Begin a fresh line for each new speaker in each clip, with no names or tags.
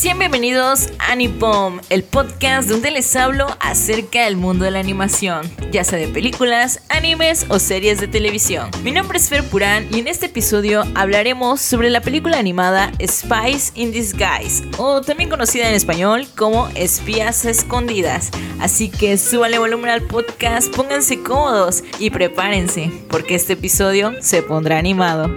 Sean bienvenidos a Nipom, el podcast donde les hablo acerca del mundo de la animación, ya sea de películas, animes o series de televisión. Mi nombre es Fer Purán y en este episodio hablaremos sobre la película animada Spies in Disguise, o también conocida en español como Espías Escondidas. Así que súbanle volumen al podcast, pónganse cómodos y prepárense, porque este episodio se pondrá animado.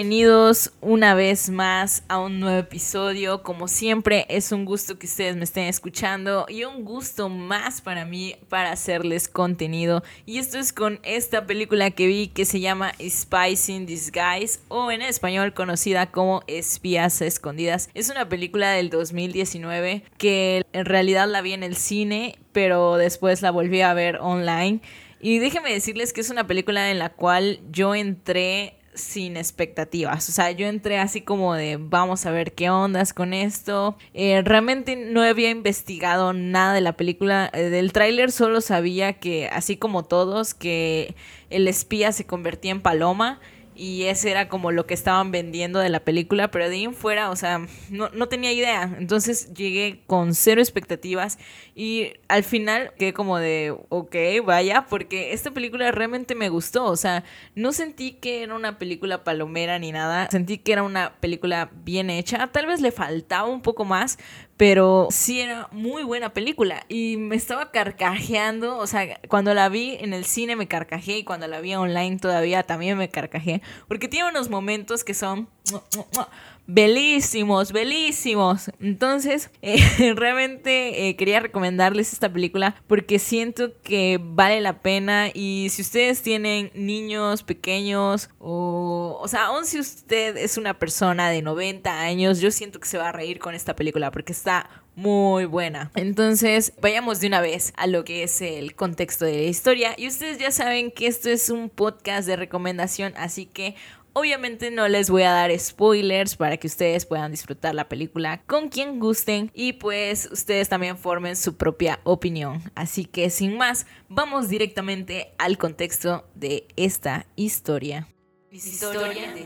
Bienvenidos una vez más a un nuevo episodio. Como siempre, es un gusto que ustedes me estén escuchando y un gusto más para mí para hacerles contenido. Y esto es con esta película que vi que se llama Spice in Disguise o en español conocida como Espías Escondidas. Es una película del 2019 que en realidad la vi en el cine, pero después la volví a ver online. Y déjenme decirles que es una película en la cual yo entré sin expectativas. O sea, yo entré así como de vamos a ver qué ondas con esto. Eh, realmente no había investigado nada de la película. Eh, del tráiler solo sabía que, así como todos, que el espía se convertía en paloma y ese era como lo que estaban vendiendo de la película, pero de ahí en fuera, o sea, no, no, tenía idea. Entonces llegué con cero expectativas y al final quedé como de, ok, vaya, porque esta película realmente me gustó, o sea, no sentí que era una película palomera ni nada, sentí que era una película bien hecha, tal vez le faltaba un poco más, pero sí era muy buena película y me estaba carcajeando, o sea, cuando la vi en el cine me carcajeé y cuando la vi online todavía también me carcajeé, porque tiene unos momentos que son belísimos, belísimos. Entonces, eh, realmente eh, quería recomendarles esta película porque siento que vale la pena y si ustedes tienen niños pequeños o, o sea, aun si usted es una persona de 90 años, yo siento que se va a reír con esta película porque está muy buena. Entonces, vayamos de una vez a lo que es el contexto de la historia. Y ustedes ya saben que esto es un podcast de recomendación, así que Obviamente no les voy a dar spoilers para que ustedes puedan disfrutar la película con quien gusten y pues ustedes también formen su propia opinión. Así que sin más, vamos directamente al contexto de esta historia. Historia de.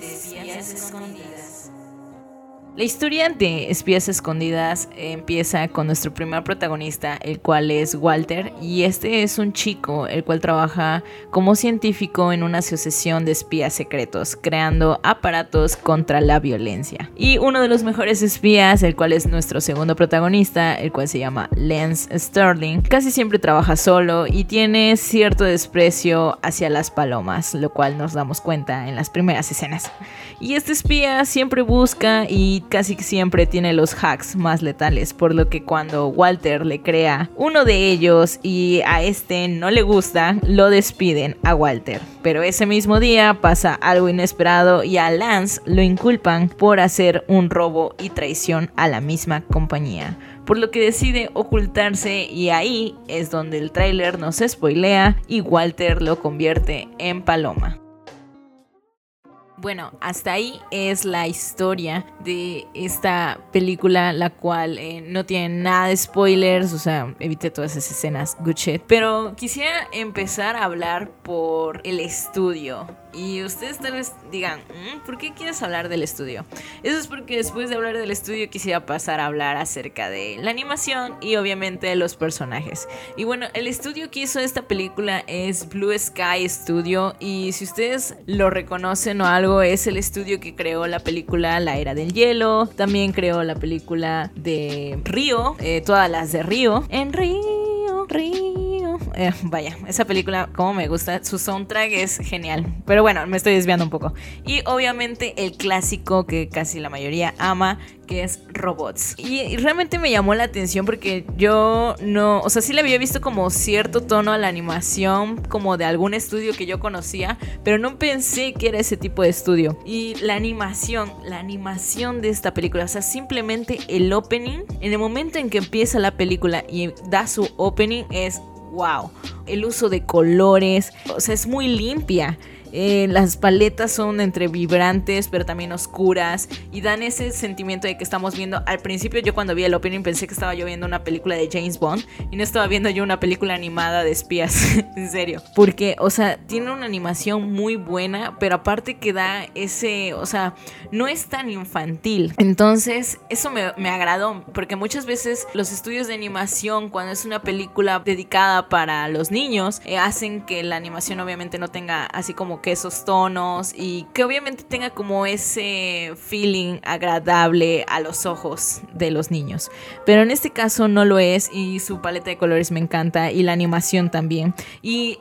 La historia de Espías Escondidas empieza con nuestro primer protagonista, el cual es Walter, y este es un chico el cual trabaja como científico en una asociación de espías secretos, creando aparatos contra la violencia. Y uno de los mejores espías, el cual es nuestro segundo protagonista, el cual se llama Lance Sterling, casi siempre trabaja solo y tiene cierto desprecio hacia las palomas, lo cual nos damos cuenta en las primeras escenas. Y este espía siempre busca y casi siempre tiene los hacks más letales, por lo que cuando Walter le crea uno de ellos y a este no le gusta, lo despiden a Walter. Pero ese mismo día pasa algo inesperado y a Lance lo inculpan por hacer un robo y traición a la misma compañía por lo que decide ocultarse y ahí es donde el tráiler nos spoilea y Walter lo convierte en paloma. Bueno, hasta ahí es la historia de esta película, la cual eh, no tiene nada de spoilers, o sea, evite todas esas escenas, good shit. Pero quisiera empezar a hablar por el estudio. Y ustedes tal vez digan, mm, ¿por qué quieres hablar del estudio? Eso es porque después de hablar del estudio quisiera pasar a hablar acerca de la animación y obviamente de los personajes. Y bueno, el estudio que hizo esta película es Blue Sky Studio y si ustedes lo reconocen o algo, es el estudio que creó la película La Era del Hielo, también creó la película de Río, eh, todas las de Río. En Río, Río eh, vaya, esa película como me gusta, su soundtrack es genial. Pero bueno, me estoy desviando un poco. Y obviamente el clásico que casi la mayoría ama, que es Robots. Y, realmente me llamó la atención porque yo no, o sea, sí le había visto como cierto tono a la animación, como de algún estudio que yo conocía, pero no pensé que era ese tipo de estudio. Y la animación, la animación de esta película, o sea, simplemente el opening, en el momento en que empieza la película y da su opening es wow. El uso de colores, o sea, es muy limpia. Eh, las paletas son entre vibrantes, pero también oscuras. Y dan ese sentimiento de que estamos viendo. Al principio, yo cuando vi el opening pensé que estaba yo viendo una película de James Bond. Y no estaba viendo yo una película animada de espías. en serio. Porque, o sea, tiene una animación muy buena. Pero aparte que da ese. O sea, no es tan infantil. Entonces, eso me, me agradó. Porque muchas veces los estudios de animación, cuando es una película dedicada para los niños, eh, hacen que la animación obviamente no tenga así como que esos tonos y que obviamente tenga como ese feeling agradable a los ojos de los niños. Pero en este caso no lo es y su paleta de colores me encanta y la animación también. Y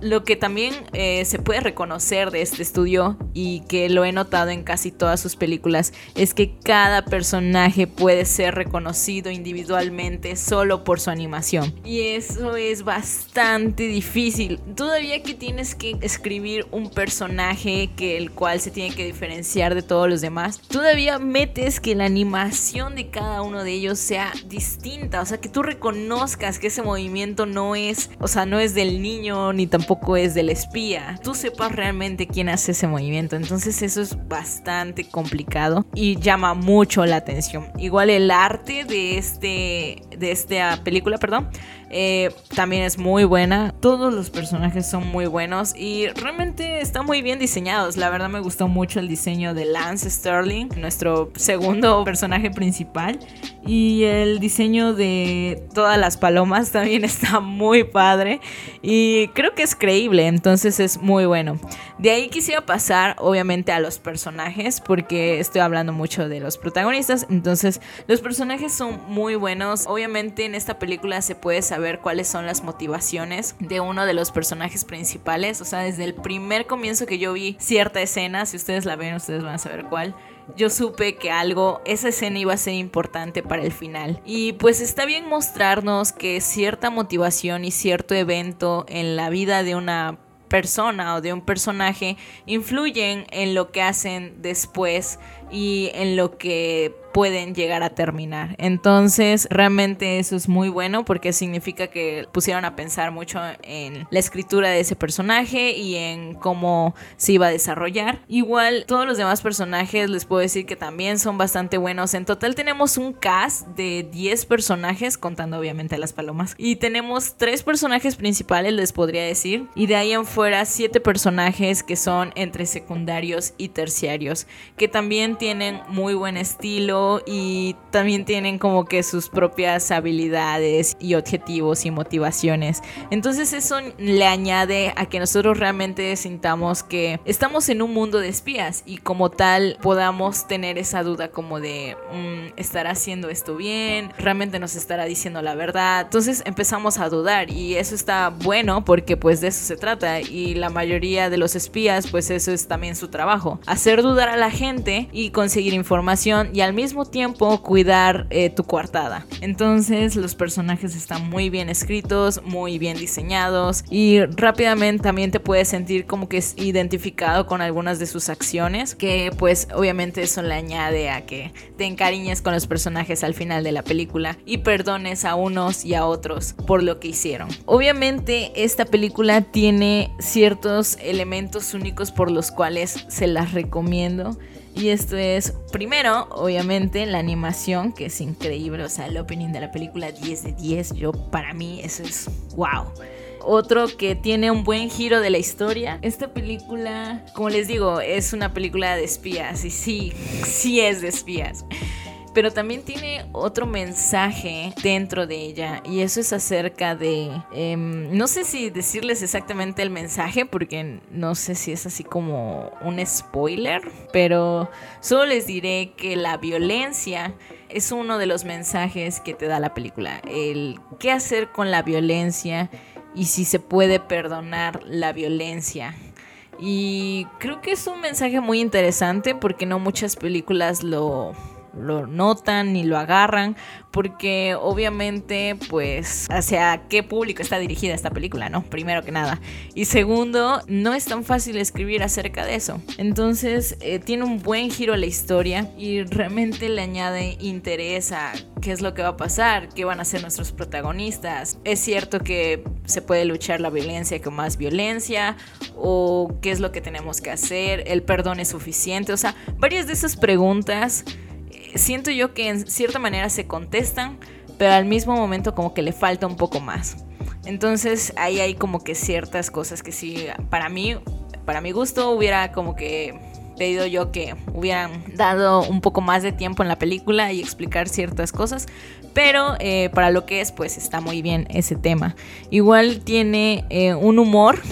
lo que también eh, se puede reconocer de este estudio y que lo he notado en casi todas sus películas es que cada personaje puede ser reconocido individualmente solo por su animación. Y eso es bastante difícil. Todavía que tienes que escribir un personaje que el cual se tiene que diferenciar de todos los demás, todavía metes que la animación de cada uno de ellos sea distinta, o sea, que tú reconozcas que ese movimiento no es, o sea, no es del niño ni tampoco es del espía. Tú sepas realmente quién hace ese movimiento. Entonces eso es bastante complicado y llama mucho la atención. Igual el arte de este de esta película, perdón, eh, también es muy buena. Todos los personajes son muy buenos y realmente están muy bien diseñados. La verdad me gustó mucho el diseño de Lance Sterling, nuestro segundo personaje principal. Y el diseño de todas las palomas también está muy padre. Y creo que es creíble, entonces es muy bueno. De ahí quisiera pasar obviamente a los personajes porque estoy hablando mucho de los protagonistas. Entonces los personajes son muy buenos. Obviamente en esta película se puede saber ver cuáles son las motivaciones de uno de los personajes principales. O sea, desde el primer comienzo que yo vi cierta escena, si ustedes la ven, ustedes van a saber cuál yo supe que algo, esa escena iba a ser importante para el final. Y pues está bien mostrarnos que cierta motivación y cierto evento en la vida de una persona o de un personaje influyen en lo que hacen después y en lo que pueden llegar a terminar. Entonces, realmente eso es muy bueno porque significa que pusieron a pensar mucho en la escritura de ese personaje y en cómo se iba a desarrollar. Igual, todos los demás personajes les puedo decir que también son bastante buenos. En total tenemos un cast de 10 personajes, contando obviamente a las palomas. Y tenemos 3 personajes principales, les podría decir. Y de ahí en fuera, 7 personajes que son entre secundarios y terciarios, que también tienen muy buen estilo y también tienen como que sus propias habilidades y objetivos y motivaciones. Entonces eso le añade a que nosotros realmente sintamos que estamos en un mundo de espías y como tal podamos tener esa duda como de mm, ¿estará haciendo esto bien? ¿Realmente nos estará diciendo la verdad? Entonces empezamos a dudar y eso está bueno porque pues de eso se trata y la mayoría de los espías pues eso es también su trabajo. Hacer dudar a la gente y conseguir información y al mismo tiempo cuidar eh, tu coartada. Entonces los personajes están muy bien escritos, muy bien diseñados y rápidamente también te puedes sentir como que es identificado con algunas de sus acciones, que pues obviamente eso le añade a que te encariñes con los personajes al final de la película y perdones a unos y a otros por lo que hicieron. Obviamente esta película tiene ciertos elementos únicos por los cuales se las recomiendo. Y esto es, primero, obviamente, la animación, que es increíble. O sea, el opening de la película 10 de 10. Yo, para mí, eso es wow. Otro que tiene un buen giro de la historia. Esta película, como les digo, es una película de espías. Y sí, sí es de espías pero también tiene otro mensaje dentro de ella y eso es acerca de, em, no sé si decirles exactamente el mensaje porque no sé si es así como un spoiler, pero solo les diré que la violencia es uno de los mensajes que te da la película, el qué hacer con la violencia y si se puede perdonar la violencia. Y creo que es un mensaje muy interesante porque no muchas películas lo, lo notan ni lo agarran, porque obviamente pues hacia qué público está dirigida esta película, ¿no? Primero que nada. Y segundo, no es tan fácil escribir acerca de eso. Entonces eh, tiene un buen giro a la historia y realmente le añade interés a qué es lo que va a pasar, qué van a ser nuestros protagonistas. Es cierto que se puede luchar la violencia con más violencia o qué es lo que tenemos que hacer, el perdón es suficiente, o sea, varias de esas preguntas siento yo que en cierta manera se contestan, pero al mismo momento como que le falta un poco más. Entonces ahí hay como que ciertas cosas que sí, para mí, para mi gusto hubiera como que pedido yo que hubieran dado un poco más de tiempo en la película y explicar ciertas cosas, pero eh, para lo que es, pues está muy bien ese tema. Igual tiene eh, un humor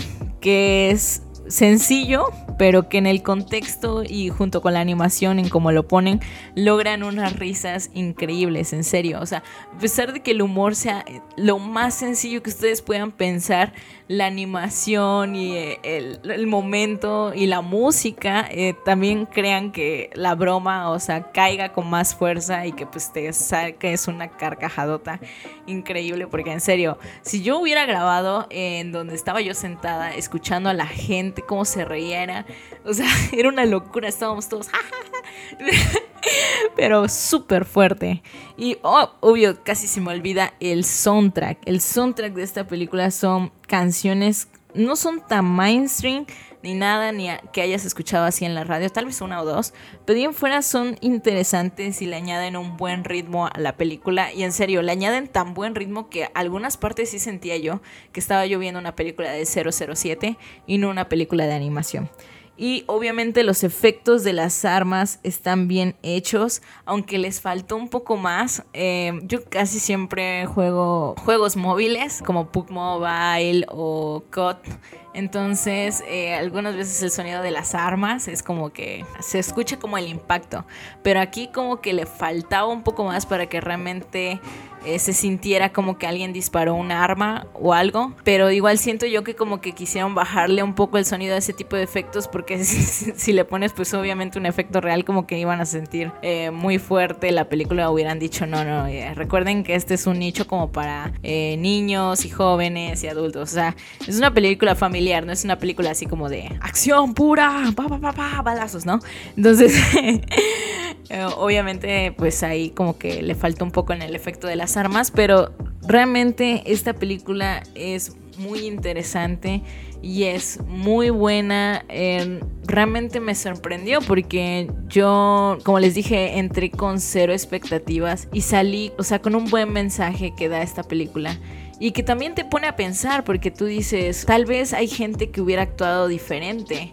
que es sencillo, pero que en el contexto y junto con la animación en cómo lo ponen, logran unas risas increíbles, en serio. O sea, a pesar de que el humor sea lo más sencillo que ustedes puedan pensar, la animación y eh, el, momento y la música eh, también crean que la broma, o sea, caiga con más fuerza y que pues te es una carcajadota increíble, porque en serio, si yo hubiera grabado en donde estaba yo sentada escuchando a la gente cómo se reía, o sea, era una locura, estábamos todos, pero súper fuerte. Y oh, obvio, casi se me olvida el soundtrack. El soundtrack de esta película son canciones, no son tan mainstream ni nada, ni que hayas escuchado así en la radio, tal vez una o dos, pero bien fuera son interesantes y le añaden un buen ritmo a la película. Y en serio, le añaden tan buen ritmo que algunas partes sí sentía yo que estaba yo viendo una película de 007 y no una película de animación. Y obviamente los efectos de las armas están bien hechos, aunque les faltó un poco más. Eh, yo casi siempre juego juegos móviles como Pug Mobile o COD. Entonces, eh, algunas veces el sonido de las armas es como que se escucha como el impacto. Pero aquí como que le faltaba un poco más para que realmente eh, se sintiera como que alguien disparó un arma o algo. Pero igual siento yo que como que quisieron bajarle un poco el sonido a ese tipo de efectos porque si, le pones pues obviamente un efecto real como que iban a sentir eh, muy fuerte la película hubieran dicho no, no, eh, recuerden que este es un nicho como para niños y jóvenes y adultos. O sea, es una película familiar, no es una película así como de acción pura, pa, pa, pa, pa balazos, ¿no? Entonces, obviamente pues ahí como que le falta un poco en el efecto de las armas, pero realmente esta película es muy interesante y es muy buena. realmente me sorprendió porque yo, como les dije, entré con cero expectativas y salí, o sea, con un buen mensaje que da esta película. Y que también te pone a pensar porque tú dices, tal vez hay gente que hubiera actuado diferente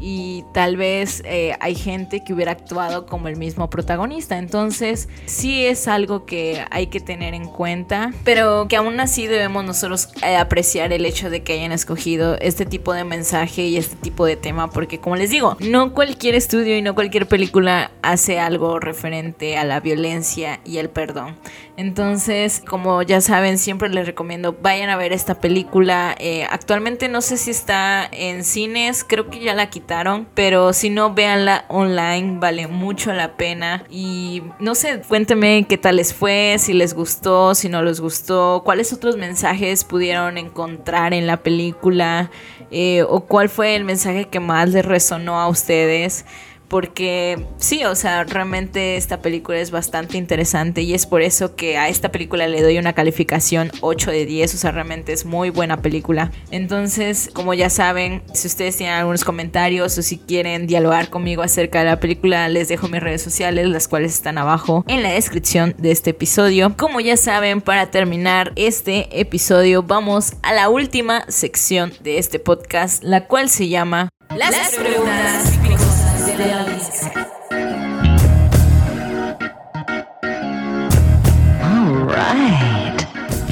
y tal vez eh, hay gente que hubiera actuado como el mismo protagonista. Entonces sí es algo que hay que tener en cuenta, pero que aún así debemos nosotros eh, apreciar el hecho de que hayan escogido este tipo de mensaje y este tipo de tema, porque como les digo, no cualquier estudio y no cualquier película hace algo referente a la violencia y el perdón. Entonces, como ya saben, siempre les recomiendo vayan a ver esta película. Eh, actualmente no sé si está en cines, creo que ya la quitaron, pero si no, véanla online, vale mucho la pena. Y no sé, cuéntenme qué tal les fue, si les gustó, si no les gustó, cuáles otros mensajes pudieron encontrar en la película eh, o cuál fue el mensaje que más les resonó a ustedes porque sí, o sea, realmente esta película es bastante interesante y es por eso que a esta película le doy una calificación 8 de 10, o sea, realmente es muy buena película. Entonces, como ya saben, si ustedes tienen algunos comentarios o si quieren dialogar conmigo acerca de la película, les dejo mis redes sociales, las cuales están abajo en la descripción de este episodio. Como ya saben, para terminar este episodio, vamos a la última sección de este podcast, la cual se llama Las, preguntas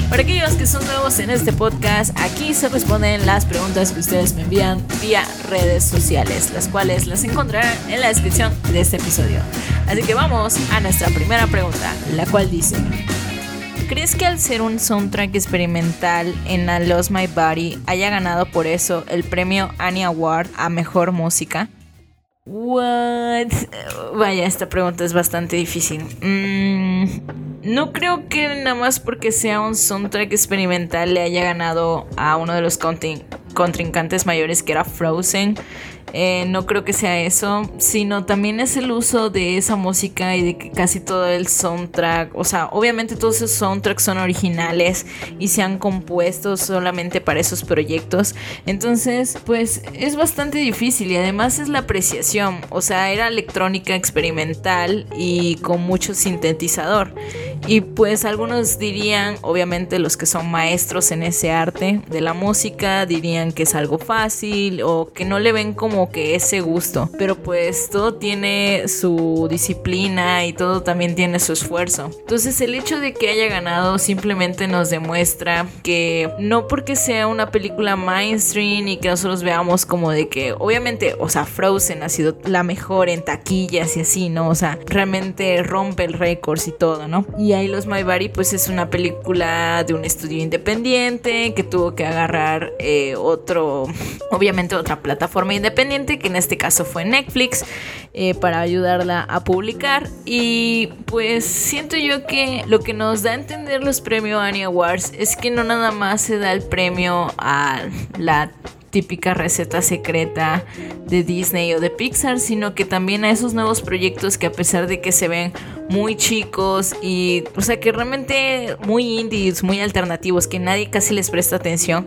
para aquellos que son nuevos en este podcast, aquí se responden las preguntas que ustedes me envían vía redes sociales, las cuales las encontrarán en la descripción de este episodio. Así que vamos a nuestra primera pregunta, la cual dice: ¿Crees que al ser un soundtrack experimental en I Lost My Body haya ganado por eso el premio Annie Award a mejor música? What? Vaya, esta pregunta es bastante difícil. Mm, no creo que nada más porque sea un soundtrack experimental le haya ganado a uno de los contrincantes mayores que era Frozen. Eh, no creo que sea eso, sino también es el uso de esa música y de que casi todo el soundtrack, o sea, obviamente todos esos soundtracks son originales y se han compuesto solamente para esos proyectos. Entonces, pues es bastante difícil y además es la apreciación, o sea, era electrónica experimental y con mucho sintetizador. Y pues algunos dirían, obviamente los que son maestros en ese arte de la música, dirían que es algo fácil o que no le ven como que ese gusto, pero pues todo tiene su disciplina y todo también tiene su esfuerzo. Entonces el hecho de que haya ganado simplemente nos demuestra que no porque sea una película mainstream y que nosotros veamos como de que obviamente, o sea, Frozen ha sido la mejor en taquillas y así, ¿no? O sea, realmente rompe el récord y todo, ¿no? Ahí los Body pues es una película de un estudio independiente que tuvo que agarrar eh, otro, obviamente otra plataforma independiente que en este caso fue Netflix, eh, para ayudarla a publicar. Y pues siento yo que lo que nos da a entender los premios Annie Awards es que no nada más se da el premio a la típica receta secreta de Disney o de Pixar, sino que también a esos nuevos proyectos que a pesar de que se ven muy chicos y, o sea, que realmente muy indies, muy alternativos, que nadie casi les presta atención,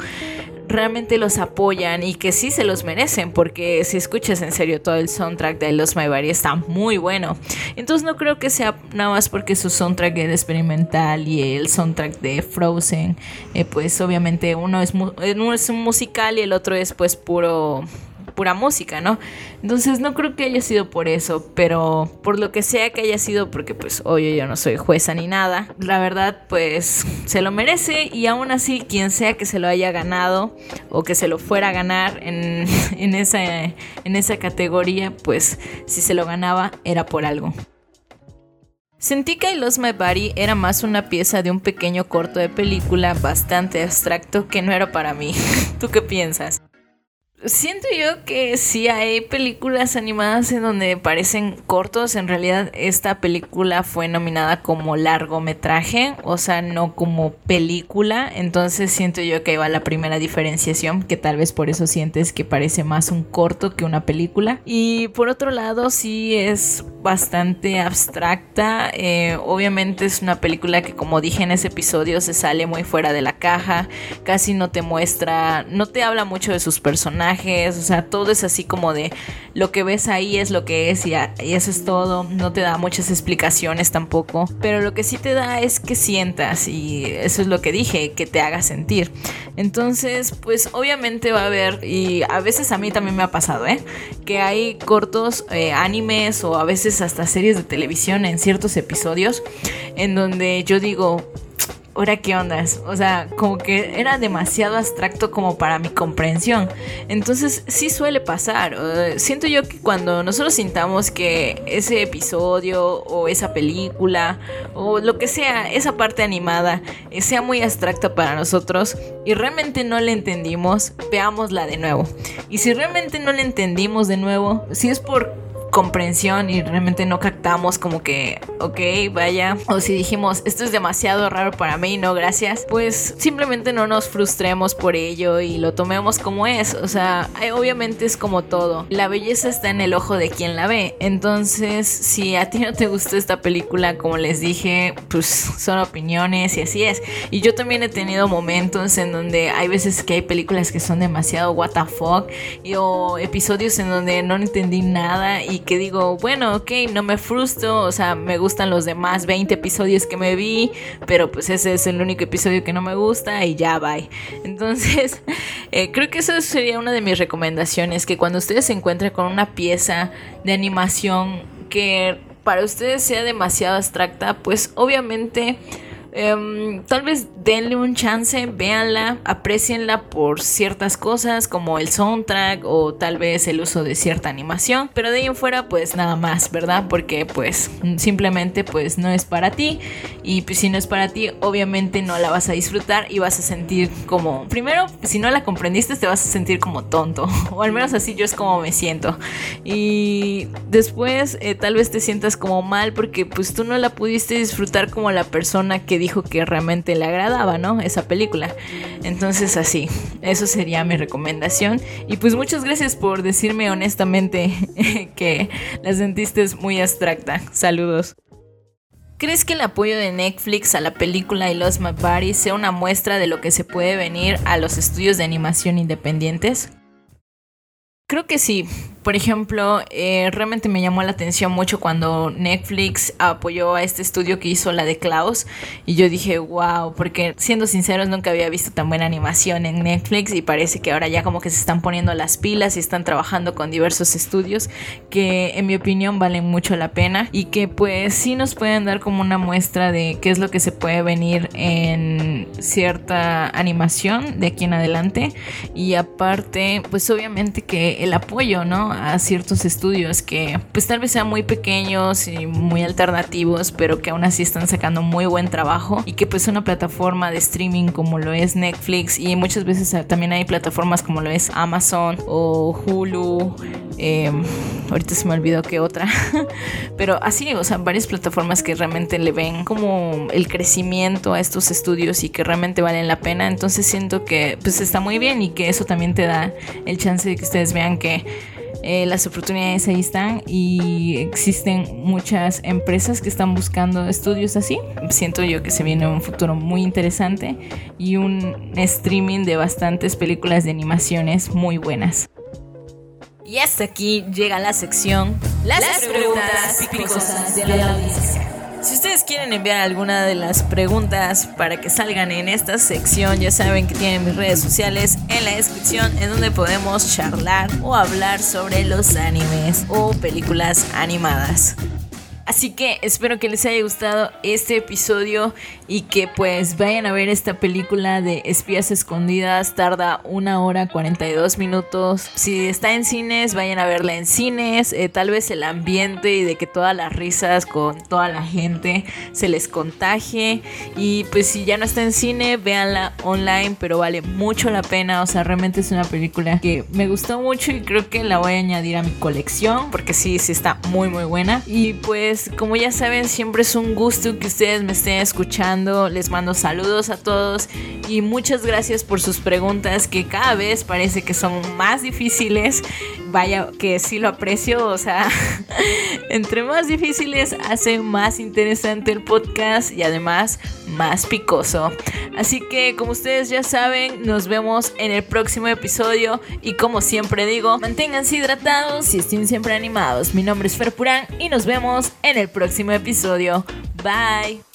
realmente los apoyan y que sí se los merecen, porque si escuchas en serio todo el soundtrack de Los My Body está muy bueno. Entonces no creo que sea nada más porque su soundtrack es experimental y el soundtrack de Frozen, eh, pues obviamente uno es, uno es un musical y el otro es pues puro pura música, ¿no? Entonces no creo que haya sido por eso, pero por lo que sea que haya sido, porque pues oye, yo no soy jueza ni nada, la verdad pues se lo merece y aún así quien sea que se lo haya ganado o que se lo fuera a ganar en, en, esa, en esa categoría, pues si se lo ganaba era por algo. Sentí que I Lost My Body era más una pieza de un pequeño corto de película bastante abstracto que no era para mí. ¿Tú qué piensas? Siento yo que si hay películas animadas en donde parecen cortos. En realidad, esta película fue nominada como largometraje, o sea, no como película. Entonces, siento yo que ahí va la primera diferenciación, que tal vez por eso sientes que parece más un corto que una película. Y por otro lado, sí es bastante abstracta. Eh, obviamente, es una película que, como dije en ese episodio, se sale muy fuera de la caja. Casi no te muestra, no te habla mucho de sus personajes o sea, todo es así como de lo que ves ahí es lo que es y, eso es todo, no te da muchas explicaciones tampoco, pero lo que sí te da es que sientas y eso es lo que dije, que te haga sentir. Entonces, pues obviamente va a haber, y a veces a mí también me ha pasado, ¿eh? Que hay cortos eh, animes o a veces hasta series de televisión en ciertos episodios en donde yo digo, ahora qué ondas. O sea, como que era demasiado abstracto como para mi comprensión. Entonces sí suele pasar. siento yo que cuando nosotros sintamos que ese episodio o esa película o lo que sea, esa parte animada, eh, sea muy abstracta para nosotros y realmente no la entendimos, veámosla de nuevo. Y si realmente no la entendimos de nuevo, si es por comprensión y realmente no captamos como que, ok, vaya, o si dijimos, esto es demasiado raro para mí, no, gracias, pues simplemente no nos frustremos por ello y lo tomemos como es, o sea, obviamente es como todo, la belleza está en el ojo de quien la ve, entonces si a ti no te gustó esta película, como les dije, pues son opiniones y así es, y yo también he tenido momentos en donde hay veces que hay películas que son demasiado what the fuck, y, o episodios en donde no entendí nada y que digo, bueno, ok, no me frustro, o sea, me gustan los demás 20 episodios que me vi, pero pues ese es el único episodio que no me gusta y ya, bye. Entonces, eh, creo que eso sería una de mis recomendaciones, que cuando ustedes se encuentren con una pieza de animación que para ustedes sea demasiado abstracta, pues obviamente Em, tal vez denle un chance, véanla, aprecienla por ciertas cosas como el soundtrack o tal vez el uso de cierta animación, pero de ahí en fuera pues nada más, ¿verdad? Porque pues simplemente pues no es para ti. Y pues si no es para ti obviamente no la vas a disfrutar y vas a sentir como, primero si no la comprendiste te vas a sentir como tonto. O al menos así yo es como me siento. Y después eh, tal vez te sientas como mal porque pues tú no la pudiste disfrutar como la persona que dijo que realmente le agradaba, ¿no? Esa película. Entonces así, eso sería mi recomendación. Y pues muchas gracias por decirme honestamente que la sentiste muy abstracta. Saludos. ¿Crees que el apoyo de Netflix a la película I Lost My Body sea una muestra de lo que se puede venir a los estudios de animación independientes? Creo que sí, por ejemplo, eh, realmente me llamó la atención mucho cuando Netflix apoyó a este estudio que hizo la de Klaus y yo dije, wow, porque siendo sinceros nunca había visto tan buena animación en Netflix y parece que ahora ya como que se están poniendo las pilas y están trabajando con diversos estudios que en mi opinión valen mucho la pena y que pues sí nos pueden dar como una muestra de qué es lo que se puede venir en cierta animación de aquí en adelante y aparte pues obviamente que el apoyo, ¿no? A ciertos estudios que pues tal vez sean muy pequeños y muy alternativos, pero que aún así están sacando muy buen trabajo y que pues una plataforma de streaming como lo es Netflix y muchas veces también hay plataformas como lo es Amazon o Hulu, em, ahorita se me olvidó que otra, pero así, o sea, varias plataformas que realmente le ven como el crecimiento a estos estudios y que realmente valen la pena, entonces siento que pues está muy bien y que eso también te da el chance de que ustedes vean que eh, las oportunidades ahí están y existen muchas empresas que están buscando estudios así. Siento yo que se viene un futuro muy interesante y un streaming de bastantes películas de animaciones muy buenas. Y hasta aquí llega la sección Las, preguntas, picosas de la audiencia. Si ustedes quieren enviar alguna de las preguntas para que salgan en esta sección, ya saben que tienen mis redes sociales en la descripción en donde podemos charlar o hablar sobre los animes o películas animadas. Así que espero que les haya gustado este episodio y que pues vayan a ver esta película de espías escondidas. Tarda una hora 42 minutos. Si está en cines, vayan a verla en cines. Eh, tal vez el ambiente y de que todas las risas con toda la gente se les contagie. Y pues si ya no está en cine, véanla online, pero vale mucho la pena. O sea, realmente es una película que me gustó mucho y creo que la voy a añadir a mi colección porque sí, sí está muy muy buena. Y pues como ya saben, siempre es un gusto que ustedes me estén escuchando. Les mando saludos a todos y muchas gracias por sus preguntas que cada vez parece que son más difíciles. Vaya que sí lo aprecio, o sea, entre más difíciles hace más interesante el podcast y además más picoso. Así que como ustedes ya saben, nos vemos en el próximo episodio y como siempre digo, manténganse hidratados y estén siempre animados. Mi nombre es Fer Purán y nos vemos en el próximo episodio. Bye.